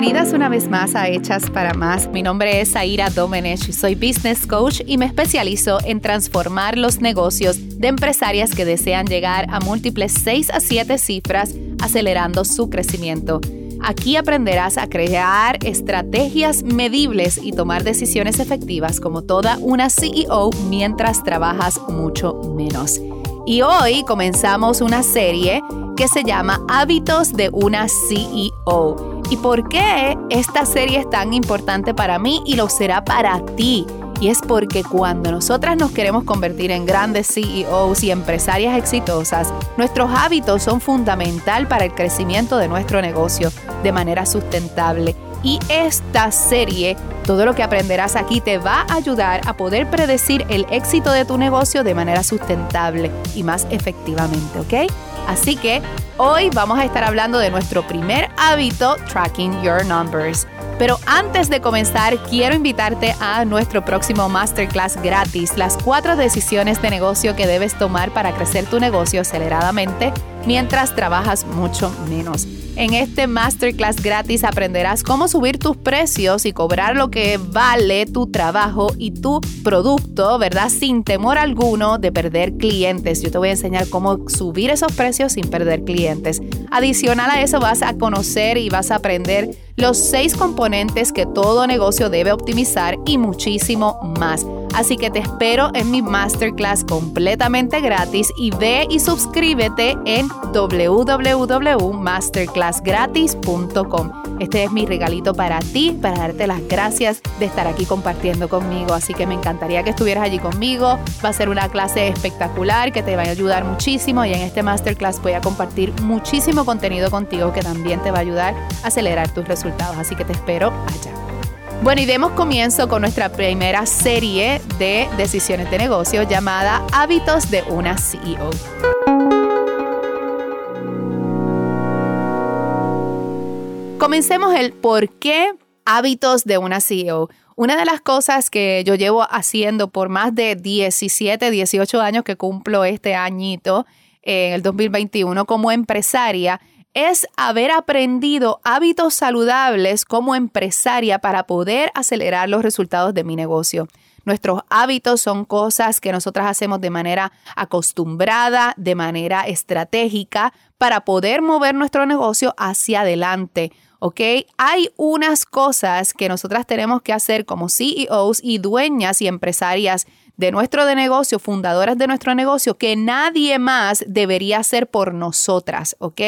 bienvenidas una vez más a Hechas para Más. Mi nombre es Aira Domenech, soy business coach y me especializo en transformar los negocios de empresarias que desean llegar a múltiples 6 a 7 cifras, acelerando su crecimiento. Aquí aprenderás a crear estrategias medibles y tomar decisiones efectivas como toda una CEO mientras trabajas mucho menos. Y hoy comenzamos una serie que se llama Hábitos de una CEO. ¿Y por qué esta serie es tan importante para mí y lo será para ti? Y es porque cuando nosotras nos queremos convertir en grandes CEOs y empresarias exitosas, nuestros hábitos son fundamental para el crecimiento de nuestro negocio de manera sustentable. Y esta serie, todo lo que aprenderás aquí te va a ayudar a poder predecir el éxito de tu negocio de manera sustentable y más efectivamente, ¿ok? Así que hoy vamos a estar hablando de nuestro primer hábito, Tracking Your Numbers. Pero antes de comenzar, quiero invitarte a nuestro próximo masterclass gratis, las cuatro decisiones de negocio que debes tomar para crecer tu negocio aceleradamente mientras trabajas mucho menos. En este masterclass gratis aprenderás cómo subir tus precios y cobrar lo que vale tu trabajo y tu producto, ¿verdad? Sin temor alguno de perder clientes. Yo te voy a enseñar cómo subir esos precios sin perder clientes. Adicional a eso vas a conocer y vas a aprender los seis componentes que todo negocio debe optimizar y muchísimo más. Así que te espero en mi masterclass completamente gratis y ve y suscríbete en www.masterclassgratis.com. Este es mi regalito para ti, para darte las gracias de estar aquí compartiendo conmigo. Así que me encantaría que estuvieras allí conmigo. Va a ser una clase espectacular que te va a ayudar muchísimo y en este masterclass voy a compartir muchísimo contenido contigo que también te va a ayudar a acelerar tus resultados. Así que te espero allá. Bueno, y demos comienzo con nuestra primera serie de decisiones de negocio llamada Hábitos de una CEO. Comencemos el por qué hábitos de una CEO. Una de las cosas que yo llevo haciendo por más de 17, 18 años que cumplo este añito, en el 2021, como empresaria, es haber aprendido hábitos saludables como empresaria para poder acelerar los resultados de mi negocio. Nuestros hábitos son cosas que nosotras hacemos de manera acostumbrada, de manera estratégica, para poder mover nuestro negocio hacia adelante. ¿ok? Hay unas cosas que nosotras tenemos que hacer como CEOs y dueñas y empresarias de nuestro negocio, fundadoras de nuestro negocio, que nadie más debería hacer por nosotras, ¿ok?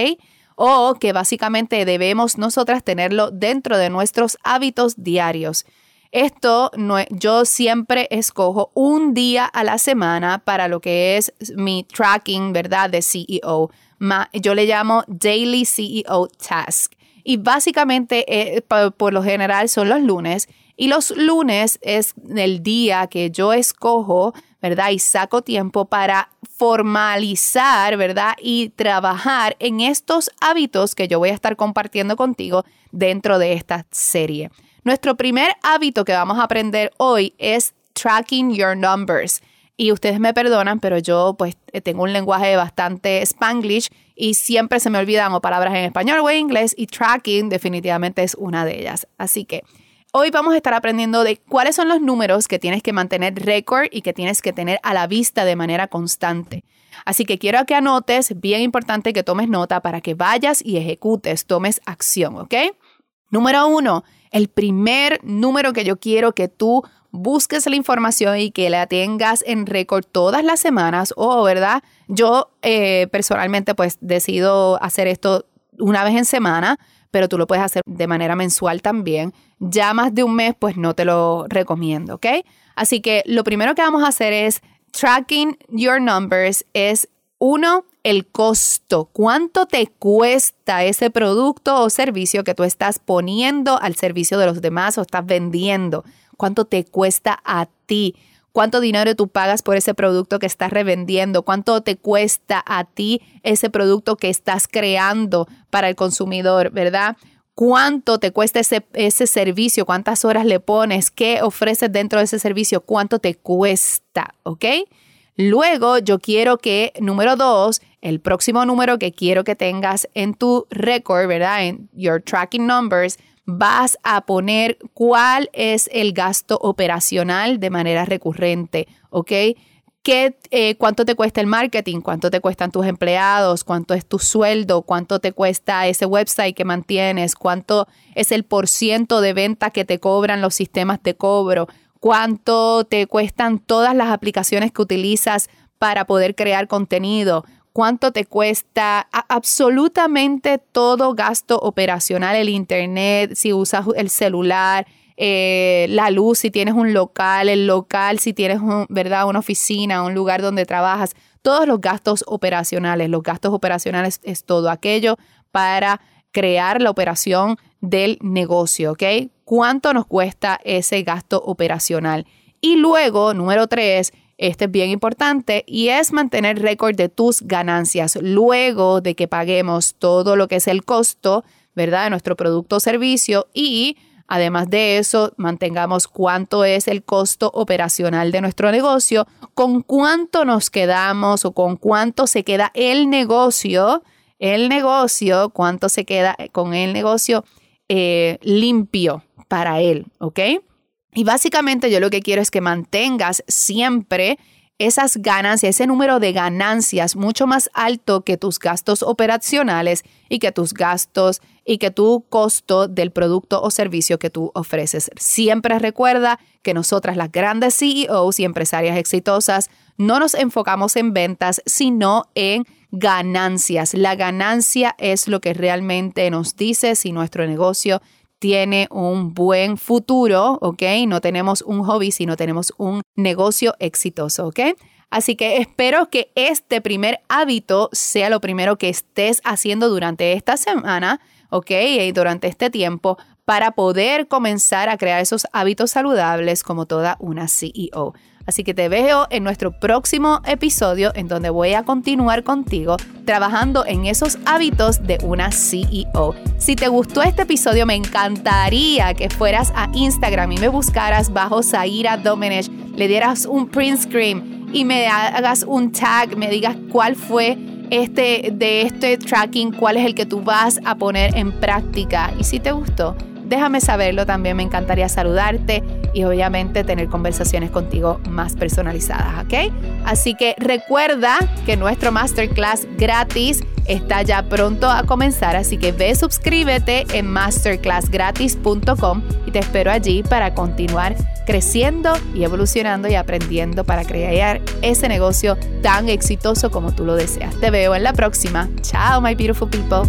O que básicamente debemos nosotras tenerlo dentro de nuestros hábitos diarios. Esto no, yo siempre escojo un día a la semana para lo que es mi tracking, ¿verdad? De CEO. yo le llamo Daily CEO Task. Y básicamente, eh, por lo general, son los lunes. Y los lunes es el día que yo escojo ¿verdad? Y saco tiempo para formalizar, ¿verdad? Y trabajar en estos hábitos que yo voy a estar compartiendo contigo dentro de esta serie. Nuestro primer hábito que vamos a aprender hoy es tracking your numbers. Y ustedes me perdonan, pero yo pues tengo un lenguaje bastante spanglish y siempre se me olvidan o palabras en español o en inglés y tracking definitivamente es una de ellas. Así que Hoy vamos a estar aprendiendo de cuáles son los números que tienes que mantener récord y que tienes que tener a la vista de manera constante. Así que quiero que anotes, bien importante que tomes nota para que vayas y ejecutes, tomes acción, ¿ok? Número uno, el primer número que yo quiero que tú busques la información y que la tengas en récord todas las semanas o, ¿verdad? Yo eh, personalmente pues decido hacer esto una vez en semana pero tú lo puedes hacer de manera mensual también. Ya más de un mes, pues no te lo recomiendo, ¿ok? Así que lo primero que vamos a hacer es tracking your numbers, es uno, el costo. ¿Cuánto te cuesta ese producto o servicio que tú estás poniendo al servicio de los demás o estás vendiendo? ¿Cuánto te cuesta a ti? Cuánto dinero tú pagas por ese producto que estás revendiendo, cuánto te cuesta a ti ese producto que estás creando para el consumidor, ¿verdad? cuánto te cuesta ese, ese, servicio, cuántas horas le pones, qué ofreces dentro de ese servicio, cuánto te cuesta, ¿ok? Luego yo quiero que, número dos, el próximo número que quiero que tengas en tu record, ¿verdad? En your tracking numbers, vas a poner cuál es el gasto operacional de manera recurrente, ¿ok? ¿Qué, eh, ¿Cuánto te cuesta el marketing? ¿Cuánto te cuestan tus empleados? ¿Cuánto es tu sueldo? ¿Cuánto te cuesta ese website que mantienes? ¿Cuánto es el porciento de venta que te cobran los sistemas de cobro? ¿Cuánto te cuestan todas las aplicaciones que utilizas para poder crear contenido? ¿Cuánto te cuesta absolutamente todo gasto operacional, el internet, si usas el celular? Eh, la luz, si tienes un local, el local, si tienes ¿verdad? una oficina, un lugar donde trabajas, todos los gastos operacionales. Los gastos operacionales es todo aquello para crear la operación del negocio, ¿ok? ¿Cuánto nos cuesta ese gasto operacional? Y luego, número tres, este es bien importante y es mantener récord de tus ganancias luego de que paguemos todo lo que es el costo, ¿verdad? De nuestro producto o servicio y Además de eso, mantengamos cuánto es el costo operacional de nuestro negocio, con cuánto nos quedamos o con cuánto se queda el negocio, el negocio, cuánto se queda con el negocio eh, limpio para él, ¿ok? Y básicamente yo lo que quiero es que mantengas siempre esas ganancias, ese número de ganancias mucho más alto que tus gastos operacionales y que tus gastos y que tu costo del producto o servicio que tú ofreces. Siempre recuerda que nosotras, las grandes CEOs y empresarias exitosas, no nos enfocamos en ventas, sino en ganancias. La ganancia es lo que realmente nos dice si nuestro negocio tiene un buen futuro, ¿ok? No tenemos un hobby, sino tenemos un negocio exitoso, ¿ok? Así que espero que este primer hábito sea lo primero que estés haciendo durante esta semana, ¿ok? Y durante este tiempo para poder comenzar a crear esos hábitos saludables como toda una CEO. Así que te veo en nuestro próximo episodio en donde voy a continuar contigo trabajando en esos hábitos de una CEO. Si te gustó este episodio, me encantaría que fueras a Instagram y me buscaras bajo Zaira Domenech, le dieras un print screen y me hagas un tag, me digas cuál fue este de este tracking, cuál es el que tú vas a poner en práctica y si te gustó déjame saberlo también, me encantaría saludarte y obviamente tener conversaciones contigo más personalizadas, ¿ok? Así que recuerda que nuestro masterclass gratis está ya pronto a comenzar, así que ve, suscríbete en masterclassgratis.com y te espero allí para continuar creciendo y evolucionando y aprendiendo para crear ese negocio tan exitoso como tú lo deseas. Te veo en la próxima. Chao, my beautiful people.